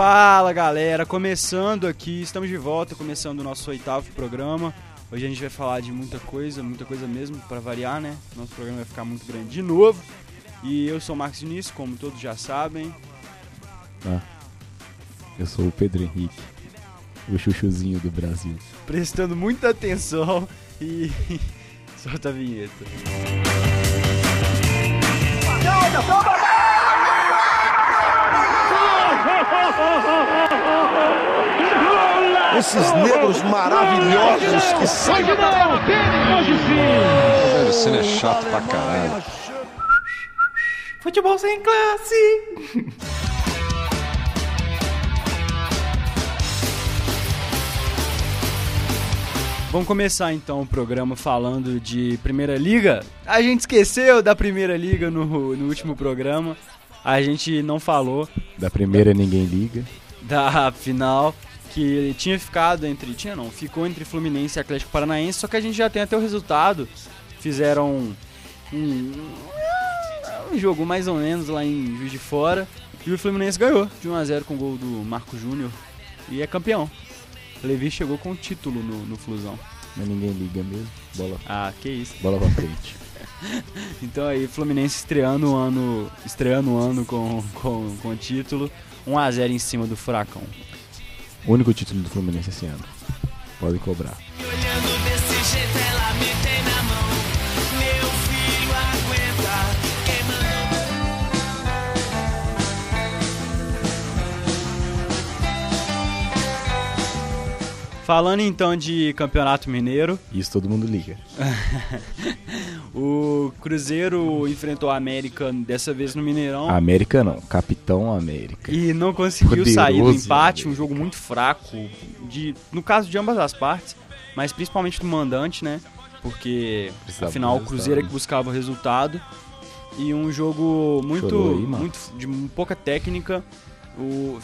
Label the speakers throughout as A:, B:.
A: Fala galera, começando aqui, estamos de volta, começando o nosso oitavo programa. Hoje a gente vai falar de muita coisa, muita coisa mesmo, para variar, né? Nosso programa vai ficar muito grande de novo. E eu sou o Marcos Diniz, como todos já sabem.
B: Ah, eu sou o Pedro Henrique, o chuchuzinho do Brasil.
A: Prestando muita atenção e solta a vinheta.
C: Esses negros maravilhosos que são.
D: Velho, cena é chato pra caralho.
A: Futebol sem classe! Vamos começar então o programa falando de Primeira Liga. A gente esqueceu da Primeira Liga no, no último programa. A gente não falou
B: Da primeira ninguém liga.
A: da final que tinha ficado entre. Tinha não, ficou entre Fluminense e Atlético Paranaense, só que a gente já tem até o resultado. Fizeram um, um jogo mais ou menos lá em Juiz de Fora. E o Fluminense ganhou de 1x0 com o gol do Marco Júnior. E é campeão. Levi chegou com o título no, no Flusão.
B: Mas ninguém liga mesmo. Bola,
A: Ah, que isso.
B: bola pra frente.
A: Então aí, Fluminense estreando o ano, estreando o ano com, com, com o título. 1x0 em cima do Furacão.
B: O único título do Fluminense esse ano. Podem cobrar.
A: Falando então de Campeonato Mineiro,
B: Isso todo mundo liga.
A: o Cruzeiro enfrentou a América dessa vez no Mineirão
B: América não, Capitão América.
A: e não conseguiu
B: Poderoso
A: sair do empate,
B: América.
A: um jogo muito fraco, de, no caso de ambas as partes, mas principalmente do mandante, né? Porque
B: Precisava
A: afinal o Cruzeiro é que
B: resultado.
A: buscava o resultado e um jogo muito,
B: aí,
A: muito de pouca técnica. O,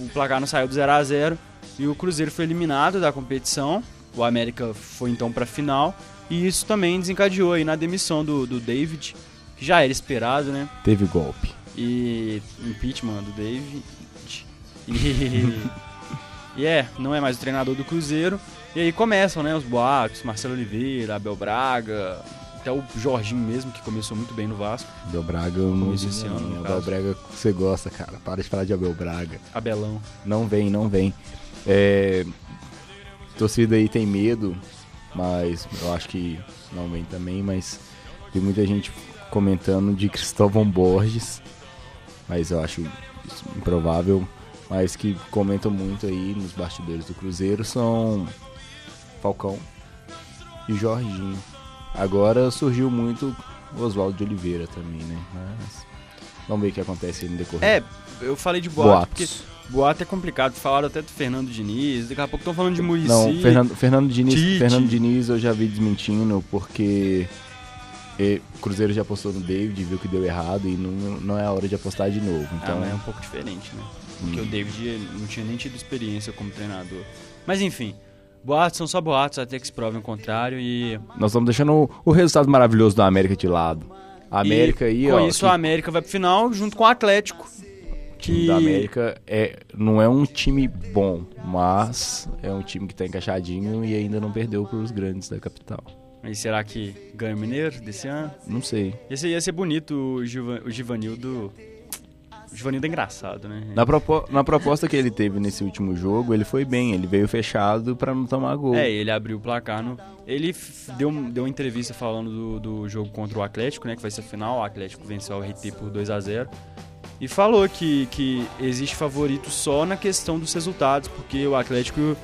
A: o placar não saiu do 0 a 0 e o Cruzeiro foi eliminado da competição. O América foi então para a final e isso também desencadeou aí na demissão do, do David, que já era esperado, né?
B: Teve golpe.
A: E impeachment do David. E, e é, não é mais o treinador do Cruzeiro. E aí começam, né, os boatos, Marcelo Oliveira, Abel Braga, até o Jorginho mesmo, que começou muito bem no Vasco,
B: Abel Braga eu não
A: Começo
B: vi
A: esse ano, no
B: Abel. Braga você gosta, cara. Para de falar de Abel Braga.
A: Abelão.
B: Não vem, não vem. É, torcida aí tem medo, mas eu acho que não vem também, mas tem muita gente comentando de Cristóvão Borges, mas eu acho improvável, mas que comentam muito aí nos bastidores do Cruzeiro são Falcão e Jorginho. Agora surgiu muito o Oswaldo de Oliveira também, né? Mas vamos ver o que acontece aí no decorrer.
A: É, eu falei de boato, porque
B: Boatos.
A: Boato é complicado. Falaram até do Fernando Diniz, daqui a pouco estão falando de Murici.
B: Não, Fernando, Fernando, Diniz,
A: Tite.
B: Fernando Diniz eu já vi desmentindo porque o Cruzeiro já apostou no David, viu que deu errado e não, não é a hora de apostar de novo.
A: Ah,
B: Então,
A: mas é um pouco diferente, né? Porque
B: Hum.
A: o David não tinha nem tido experiência como treinador. Mas enfim, boatos são só boatos até que se prove o contrário e
B: nós estamos deixando o, o resultado maravilhoso da América de lado. A América
A: e
B: aí,
A: com
B: ó,
A: isso
B: que-
A: a América vai pro final junto com o Atlético.
B: O
A: Que
B: time da América é, não é um time bom, mas é um time que tá encaixadinho e ainda não perdeu pros grandes da capital.
A: Mas será que ganha o Mineiro desse ano?
B: Não sei.
A: Ser, ia ser bonito o, Giva, o Givanildo. O Givanildo é engraçado, né?
B: Na, propo- na proposta que ele teve nesse último jogo, ele foi bem, ele veio fechado pra não tomar gol.
A: É, ele abriu o placar no. Ele deu, deu uma entrevista falando do, do jogo contra o Atlético, né? Que vai ser a final. O Atlético venceu o RT por 2 a 0 E falou que, que existe favorito só na questão dos resultados, porque o Atlético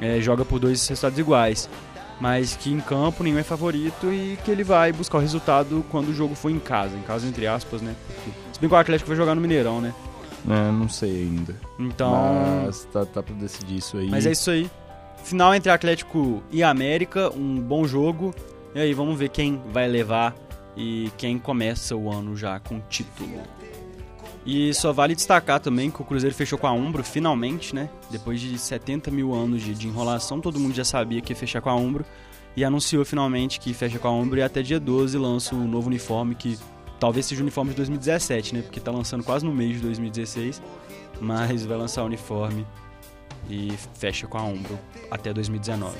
A: é, joga por dois resultados iguais. Mas que em campo nenhum é favorito e que ele vai buscar o resultado quando o jogo for em casa. Em casa, entre aspas, né? Se bem que o Atlético vai jogar no Mineirão, né?
B: É, não sei ainda.
A: Então.
B: Mas tá, tá pra decidir isso aí.
A: Mas é isso aí. Final entre Atlético e América, um bom jogo. E aí, vamos ver quem vai levar e quem começa o ano já com título. E só vale destacar também que o Cruzeiro fechou com a Umbro, finalmente, né? Depois de 70 mil anos de, de enrolação, todo mundo já sabia que ia fechar com a Umbro. E anunciou finalmente que fecha com a Umbro e até dia 12 lança o novo uniforme que talvez seja o uniforme de 2017, né? Porque tá lançando quase no mês de 2016, mas vai lançar o uniforme e fecha com a Umbro até 2019.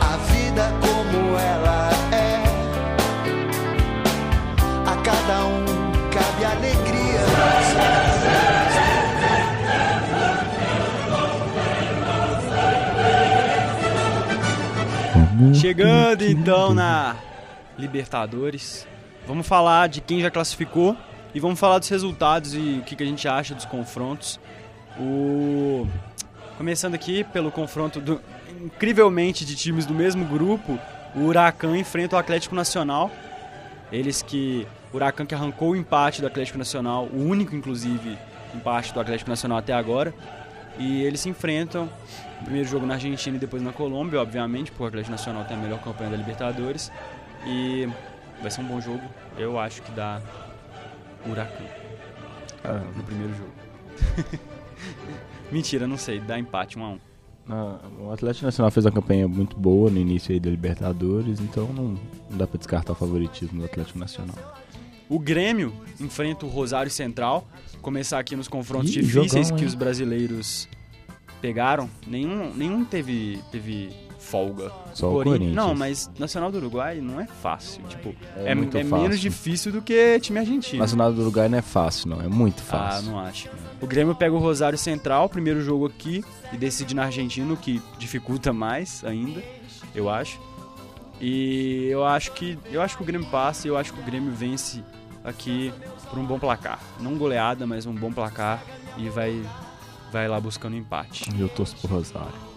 E: A vida como ela é. A cada um
A: Chegando então na Libertadores, vamos falar de quem já classificou e vamos falar dos resultados e o que, que a gente acha dos confrontos. O... Começando aqui pelo confronto do... incrivelmente de times do mesmo grupo, o Huracan enfrenta o Atlético Nacional. Eles que. O Huracan que arrancou o empate do Atlético Nacional, o único inclusive empate do Atlético Nacional até agora. E eles se enfrentam. Primeiro jogo na Argentina e depois na Colômbia, obviamente, porque o Atlético Nacional tem a melhor campanha da Libertadores. E vai ser um bom jogo. Eu acho que dá Huracan
B: Ah,
A: no primeiro jogo. Mentira, não sei. Dá empate 1 a 1
B: Ah, o Atlético Nacional fez uma campanha muito boa no início aí da Libertadores, então não, não dá pra descartar o favoritismo do Atlético Nacional.
A: O Grêmio enfrenta o Rosário Central. Começar aqui nos confrontos
B: Ih,
A: difíceis
B: jogão,
A: que os brasileiros pegaram. Nenhum, nenhum teve, teve folga.
B: Só o
A: Corin-
B: Corinthians.
A: Não, mas Nacional do Uruguai não é fácil. Tipo, é,
B: muito
A: é
B: fácil.
A: menos difícil do que time argentino.
B: Nacional do Uruguai não é fácil, não. É muito
A: Ah,
B: fácil.
A: não acho. O Grêmio pega o Rosário Central, primeiro jogo aqui, e decide na Argentina, o que dificulta mais ainda, eu acho. E eu acho que eu acho que o Grêmio passa e eu acho que o Grêmio vence aqui por um bom placar. Não goleada, mas um bom placar e vai vai lá buscando empate.
B: Eu torço pro Rosário.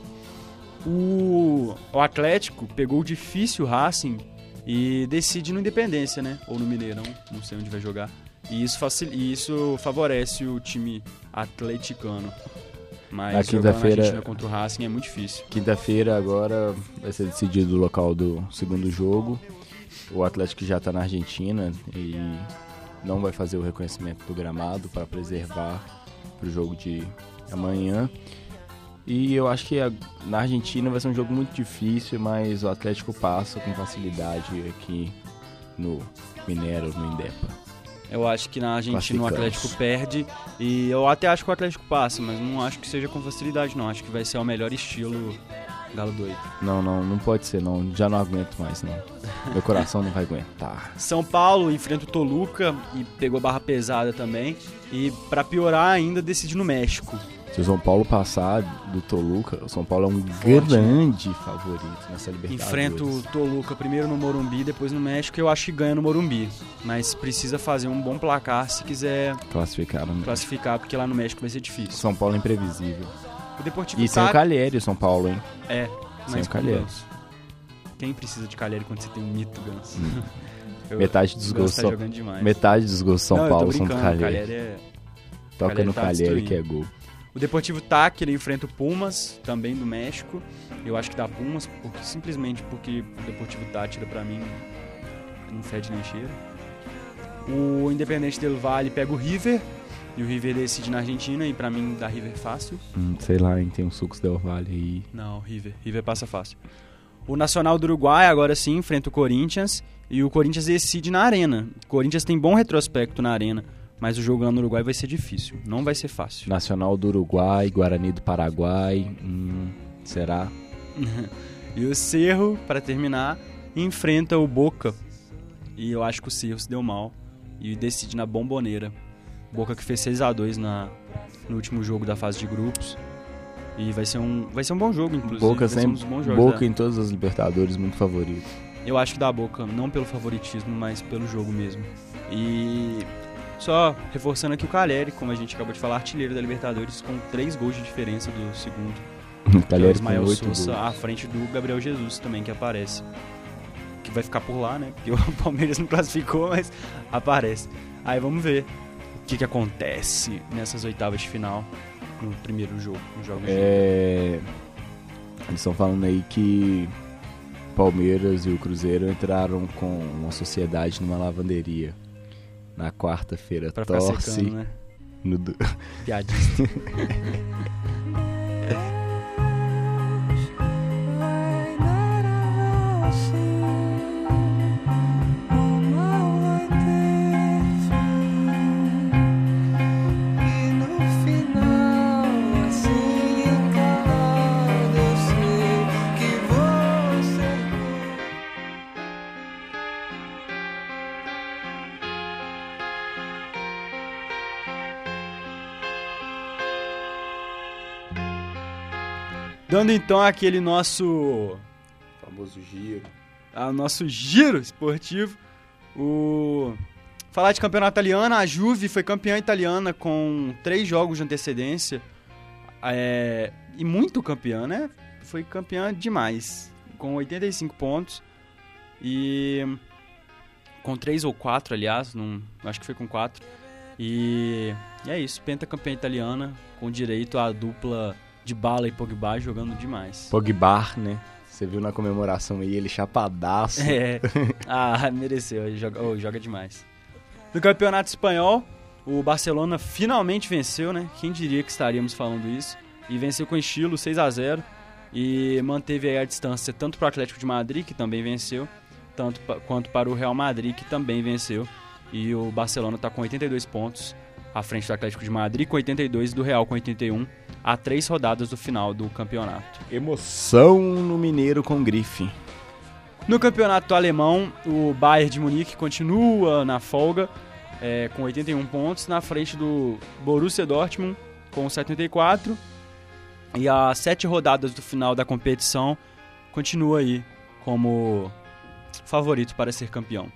A: O, o Atlético pegou o difícil Racing e decide no Independência, né? Ou no Mineirão, não sei onde vai jogar. E isso, facil, e isso favorece o time atleticano. Mas jogar
B: quinta-feira-
A: contra o Racing é muito difícil.
B: Quinta-feira agora vai ser decidido o local do segundo jogo. O Atlético já tá na Argentina e não vai fazer o reconhecimento do gramado para preservar pro jogo de amanhã. E eu acho que a- na Argentina vai ser um jogo muito difícil, mas o Atlético passa com facilidade aqui no Mineiro, no Indepa.
A: Eu acho que na Argentina o. Atlético perde e eu até acho que o Atlético passa, mas não acho que seja com facilidade não. Acho que vai ser o melhor estilo Galo doido.
B: Não, não, não pode ser, não. Já não aguento mais, não. Meu coração não vai aguentar.
A: São Paulo enfrenta o Toluca e pegou barra pesada também. E pra piorar ainda decide no México.
B: Se o São Paulo passar do Toluca, o São Paulo é um grande favorito nessa Libertadores.
A: Enfrenta o Toluca primeiro no Morumbi, depois no México. Eu acho que ganha no Morumbi. Mas precisa fazer um bom placar se quiser
B: Classificaram. né?
A: classificar, porque lá no México vai ser difícil.
B: São Paulo é imprevisível.
A: O Deportivo
B: E sem o
A: tá...
B: Calheri, São Paulo, hein?
A: É,
B: Sem o Calheri.
A: Quem precisa de Calheri quando você tem um mito Ganso? Eu-
B: Metade dos
A: o
B: gols
A: tá
B: são-
A: demais.
B: Metade dos gols São
A: Não,
B: Paulo são do Calheri.
A: Calheri é...
B: Toca
A: Calheri
B: no
A: tá
B: Calheri que é gol.
A: O Deportivo Táquira ele enfrenta o Pumas, também do México. Eu acho que dá Pumas, porque, simplesmente porque o Deportivo Táchira, pra mim, não fede nem cheira. O Independente Del Valle pega o River, e o River decide na Argentina, e pra mim dá River fácil.
B: Hum, sei lá, hein? Tem um sucos Del Valle aí.
A: Não, River. River passa fácil. O Nacional do Uruguai agora sim enfrenta o Corinthians, e o Corinthians decide na Arena. O Corinthians tem bom retrospecto na Arena, mas o jogo lá no Uruguai vai ser difícil. Não vai ser fácil.
B: Nacional do Uruguai, Guarani do Paraguai. Hum, será?
A: E o Cerro, para terminar, enfrenta o Boca. E eu acho que o Cerro se deu mal e decide na bomboneira. Boca que fez 6 a 2 na no último jogo da fase de grupos. E vai ser um, vai ser um bom jogo, inclusive.
B: Boca
A: um
B: sempre.
A: bons jogos.
B: Boca
A: da-
B: em todas as Libertadores, muito favorito.
A: Eu acho que dá Boca, não pelo favoritismo, mas pelo jogo mesmo. E só reforçando aqui o Caleri, como a gente acabou de falar, artilheiro da Libertadores, com 3 gols de diferença do segundo. é o
B: Calheri com
A: Ismael
B: 8
A: Souza
B: gols.
A: à frente do Gabriel Jesus também, que aparece. Que vai ficar por lá, né? Porque o Palmeiras não classificou, mas aparece. Aí vamos ver o que, que acontece nessas oitavas de final no primeiro jogo. No jogo
B: É, Eles estão falando aí que Palmeiras e o Cruzeiro entraram com uma sociedade numa lavanderia. Na quarta-feira, torce
A: secando, né?
B: no
A: Piadista. Dando então aquele nosso
B: Famoso giro.
A: a nosso giro esportivo. O falar de campeonato italiano, a Juve foi campeã italiana com três jogos de antecedência É, e muito campeã, né? Foi campeã demais, com 85 pontos e com três ou quatro, aliás, não, acho que foi com quatro. E, e é isso, pentacampeã italiana com direito à dupla de bala e Pogba jogando demais.
B: Pogba, né? Você viu na comemoração aí, ele chapadaço.
A: É. Ah, mereceu. Ele joga, oh, joga demais. No Campeonato Espanhol, o Barcelona finalmente venceu, né? Quem diria que estaríamos falando isso? E venceu com estilo 6 a 0 e manteve aí a distância tanto para o Atlético de Madrid, que também venceu, tanto quanto para o Real Madrid, que também venceu. E o Barcelona está com 82 pontos à frente do Atlético de Madrid, com 82 e do Real com 81, a três rodadas do final do campeonato.
B: Emoção no Mineiro com grife.
A: No campeonato alemão, o Bayern de Munique continua na folga é, com 81 pontos, na frente do Borussia Dortmund com 74. E as sete rodadas do final da competição continua aí como favorito para ser campeão.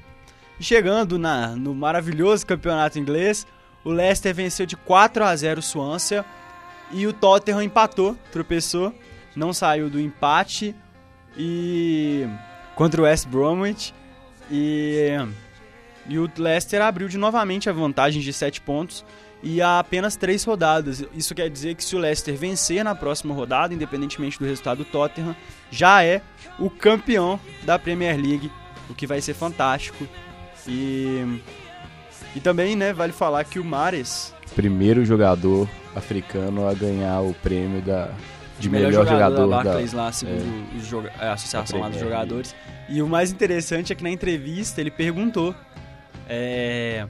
A: Chegando na, no maravilhoso campeonato inglês, o Leicester venceu de 4 a 0 o Swansea e o Tottenham empatou, tropeçou, não saiu do empate e contra o West Bromwich e, e o Leicester abriu de novamente a vantagem de 7 pontos e há apenas 3 rodadas. Isso quer dizer que se o Leicester vencer na próxima rodada, independentemente do resultado do Tottenham, já é o campeão da Premier League, o que vai ser fantástico. E, e também, né, vale falar que o Mares,
B: Primeiro jogador africano a ganhar o prêmio da, de melhor, jogador,
A: da
B: da,
A: Barclays lá, segundo os joga- a associação lá dos jogadores. E o mais interessante é que na entrevista ele perguntou. é,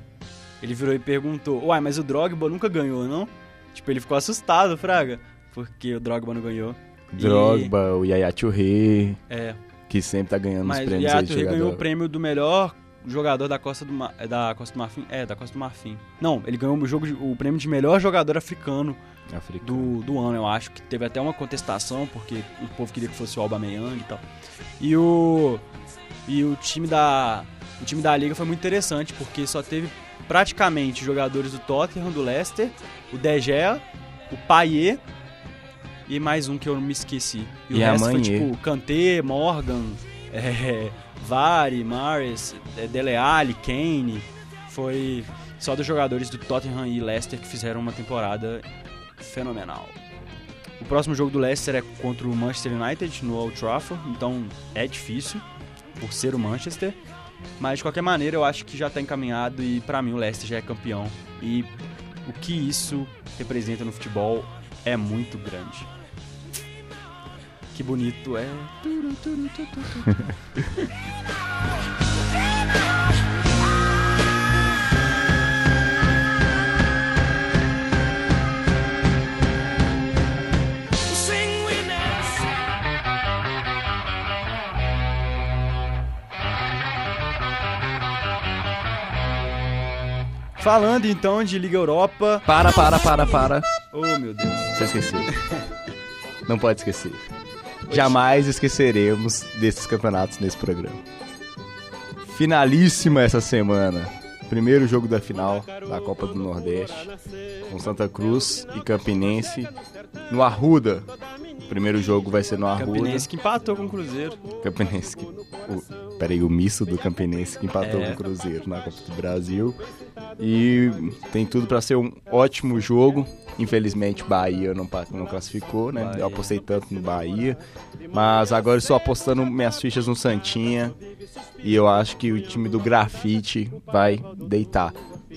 A: ele virou e perguntou: Uai, mas o Drogba nunca ganhou, não? Tipo, ele ficou assustado, Fraga, porque o Drogba não ganhou.
B: Drogba, o Yaya Touré,
A: É,
B: que sempre tá ganhando os
A: mas o
B: prêmios
A: Yaya
B: aí de
A: Touré
B: jogador.
A: ganhou o prêmio do melhor jogador da Costa do, Ma- é, da Costa do Marfim. É, da Costa do Marfim. Não, ele ganhou o, jogo de- o prêmio de melhor jogador africano
B: africano.
A: do, do ano, eu acho, que teve até uma contestação, porque o povo queria que fosse o Aubameyang e tal. E o e o time da o time da liga foi muito interessante, porque só teve praticamente jogadores do Tottenham, do Leicester, o De Gea, o Payet e mais um que eu não me esqueci. E,
B: E
A: o
B: a
A: resto foi tipo Kanté, Morgan, é, Vari, Mares, é, Dele Alli, Kane. Foi só dos jogadores do Tottenham e Leicester que fizeram uma temporada fenomenal. O próximo jogo do Leicester é contra o Manchester United no Old Trafford, então é difícil por ser o Manchester, mas de qualquer maneira eu acho que já está encaminhado e pra mim o Leicester já é campeão e o que isso representa no futebol é muito grande. Que bonito é. Falando então de Liga Europa.
B: Para, para, para, para.
A: Oh meu Deus.
B: Você esqueceu. Não pode esquecer. Jamais esqueceremos desses campeonatos nesse programa. Finalíssima essa semana. Primeiro jogo da final da Copa do Nordeste. Com Santa Cruz e Campinense no Arruda. O primeiro jogo vai ser no Arruda.
A: Campinense que empatou com o Cruzeiro.
B: Campinense que. O, peraí, o misto do Campinense que empatou
A: É.
B: com o Cruzeiro na Copa do Brasil. E tem tudo pra ser um ótimo jogo. Infelizmente, Bahia não, não classificou, né?
A: Bahia.
B: Eu apostei tanto no Bahia. Mas agora estou apostando minhas fichas no Santinha. E eu acho que o time do Grafite vai deitar.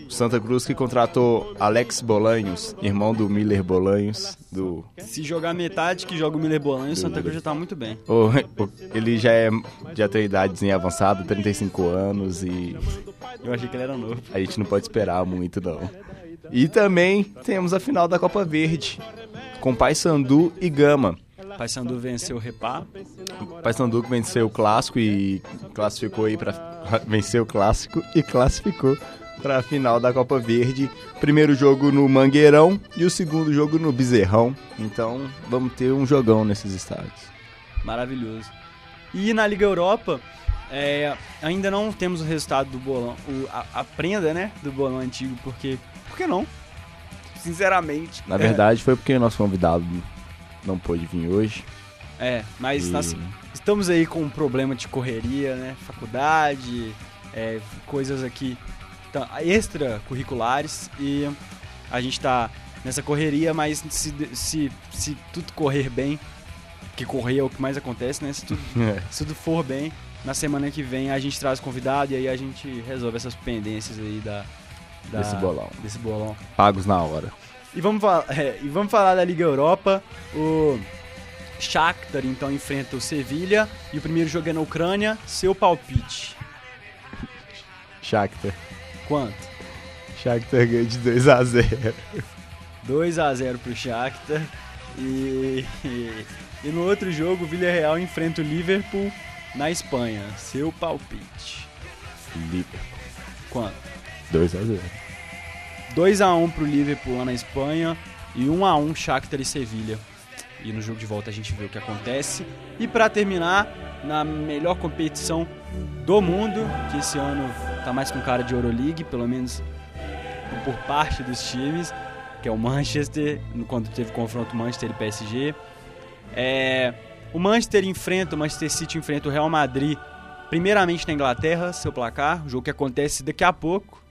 B: Santa Cruz que contratou Alex Bolanhos, irmão do Miller Bolanhos, do
A: Se jogar metade que joga o Miller Bolanho, o Santa Cruz já tá muito bem.
B: o- o- ele já é já tem idadezinha avançada, 35 anos e
A: Eu achei que ele era novo.
B: a gente não pode esperar muito não. E também temos a final da Copa Verde com Paysandu e Gama.
A: Paysandu venceu o Repá.
B: Paysandu que venceu o clássico e classificou aí para venceu o clássico e classificou para a final da Copa Verde. Primeiro jogo no Mangueirão e o segundo jogo no Bezerrão. Então vamos ter um jogão nesses estádios.
A: Maravilhoso. E na Liga Europa, é, ainda não temos o resultado do bolão, o- a, a prenda, né, do bolão antigo, porque, por que não? Sinceramente.
B: Na verdade, foi porque o nosso convidado não pôde vir hoje.
A: É, mas
B: E-
A: nós estamos aí com um problema de correria, né, faculdade, é, coisas aqui tá, extracurriculares e a gente tá nessa correria, mas se, se, se tudo correr bem, que correr é o que mais acontece, né, se tudo se tudo for bem, na semana que vem a gente traz convidado e aí a gente resolve essas pendências aí da, da-
B: Desse bolão.
A: Desse bolão.
B: Pagos na hora.
A: E vamos, falar, é, e vamos falar da Liga Europa. O Shakhtar então enfrenta o Sevilha e o primeiro jogo é na Ucrânia. Seu palpite.
B: Shakhtar.
A: Quanto?
B: Shakhtar ganha de 2 a 0
A: 2 a 0 pro Shakhtar. E, e, e no outro jogo o Villarreal enfrenta o Liverpool na Espanha. Seu palpite.
B: Liverpool.
A: Quanto?
B: 2 a 0
A: 2x1 pro Liverpool lá na Espanha e 1x1 Shakhtar e Sevilha. E no jogo de volta a gente vê o que acontece. E pra terminar, na melhor competição do mundo, que esse ano tá mais com cara de Euroleague, pelo menos por parte dos times, que é o Manchester, quando teve confronto Manchester e PSG. É, o Manchester enfrenta, o Manchester City enfrenta o Real Madrid, primeiramente na Inglaterra, seu placar, jogo que acontece daqui a pouco.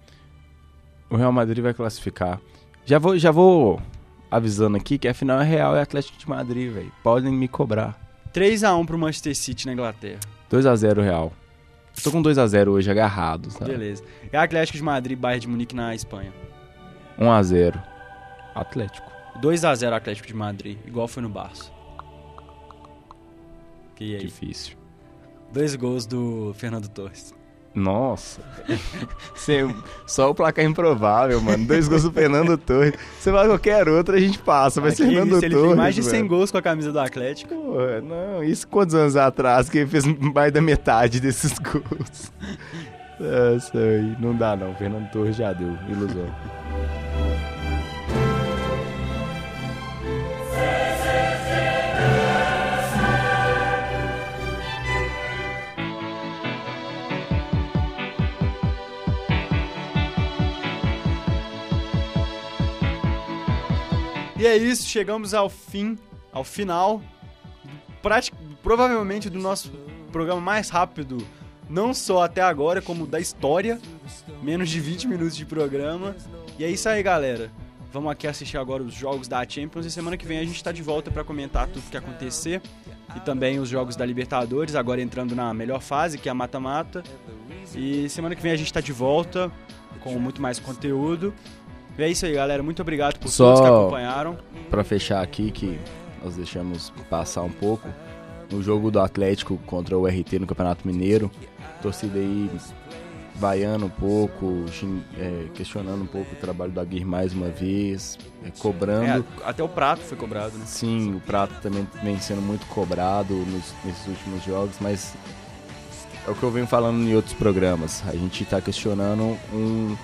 B: O Real Madrid vai classificar. Já vou, já vou avisando aqui que a final é Real e Atlético de Madrid, velho. Podem me cobrar.
A: 3x1 pro Manchester City na Inglaterra.
B: 2 a 0 Real. Tô com 2 a 0 hoje agarrado, sabe?
A: Beleza. É Atlético de Madrid, Bayern de Munique na Espanha.
B: 1 a 0 Atlético.
A: 2x0 Atlético de Madrid, igual foi no Barça. E aí?
B: Difícil.
A: Dois gols do Fernando Torres.
B: Nossa. Sem- só o placar improvável, mano. Dois gols do Fernando Torres. Você vai qualquer outro, a gente passa. Mas
A: Aqui,
B: Fernando
A: ele
B: Torres.
A: tem mais de 100
B: mano.
A: gols com a camisa do Atlético.
B: Porra, não, isso quantos anos atrás que ele fez mais da metade desses gols? Nossa, aí não dá não. Fernando Torres já deu. Ilusão.
A: E é isso, chegamos ao fim, ao final, prati- provavelmente do nosso programa mais rápido, não só até agora, como da história. Menos de 20 minutos de programa. E é isso aí, galera. Vamos aqui assistir agora os jogos da Champions e semana que vem a gente tá de volta para comentar tudo que acontecer. E também os jogos da Libertadores, agora entrando na melhor fase, que é a mata-mata. E semana que vem a gente tá de volta com muito mais conteúdo. E é isso aí, galera. Muito obrigado por
B: Só-
A: todos que acompanharam.
B: Pra fechar aqui, que nós deixamos passar um pouco, no jogo do Atlético contra o RT no Campeonato Mineiro, torcida aí vaiando um pouco, é, questionando um pouco o trabalho do Aguirre mais uma vez, é, cobrando.
A: É, até o prato foi cobrado, né?
B: Sim, o prato também vem sendo muito cobrado nos- nesses últimos jogos, mas é o que eu venho falando em outros programas. A gente está questionando um,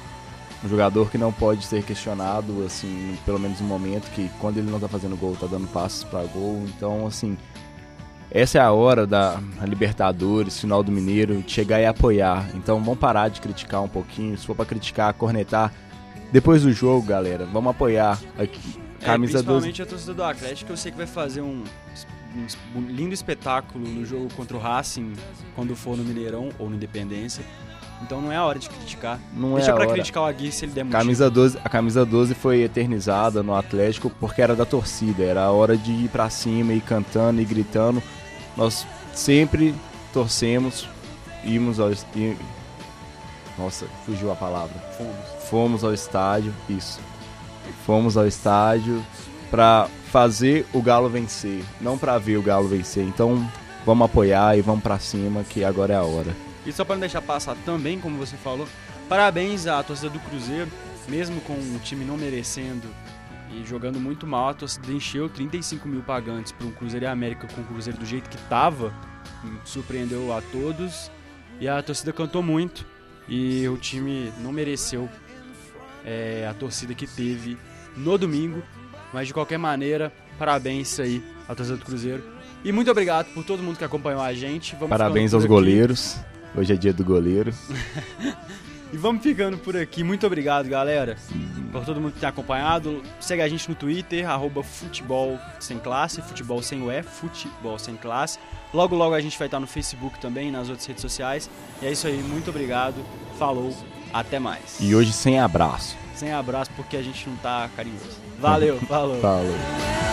B: um jogador que não pode ser questionado, assim, pelo menos no momento que quando ele não tá fazendo gol, tá dando passos para gol. Então, assim, essa é a hora da Libertadores, final do Mineiro, de chegar e apoiar. Então, vamos parar de criticar um pouquinho. Se for para criticar, cornetar, depois do jogo, galera, vamos apoiar aqui. Camisa
A: é,
B: 12.
A: principalmente a torcida do Atlético, eu sei que vai fazer um, um lindo espetáculo no jogo contra o Racing quando for no Mineirão ou no Independência. Então não é a hora de criticar.
B: Não
A: Deixa
B: é
A: pra
B: hora.
A: criticar o Aguirre se ele der motivo.
B: Camisa 12, a camisa 12 foi eternizada no Atlético porque era da torcida, era a hora de ir pra cima, ir cantando e gritando. Nós sempre torcemos, íamos ao Nossa, fugiu a palavra.
A: Fomos.
B: Fomos ao estádio, isso. Fomos ao estádio pra fazer o Galo vencer, não pra ver o Galo vencer. Então, vamos apoiar e vamos pra cima que agora é a hora.
A: E só pra não deixar passar também, como você falou, parabéns à torcida do Cruzeiro, mesmo com o time não merecendo e jogando muito mal, a torcida encheu 35 mil pagantes para um Cruzeiro e América com o Cruzeiro do jeito que tava, surpreendeu a todos e a torcida cantou muito e o time não mereceu é, a torcida que teve no domingo. Mas de qualquer maneira, parabéns aí à torcida do Cruzeiro. E muito obrigado por todo mundo que acompanhou a gente. Vamos
B: Parabéns aos goleiros. Hoje é dia do goleiro.
A: E vamos ficando por aqui. Muito obrigado, galera, por todo mundo que tem acompanhado. Segue a gente no Twitter, arroba futebol sem classe, futebol sem futebol sem classe. Logo, logo a gente vai estar no Facebook também, nas outras redes sociais. E é isso aí, muito obrigado. Falou, até mais.
B: E hoje sem abraço.
A: Sem abraço porque a gente não tá carinhoso. Valeu, falou.
B: Falou.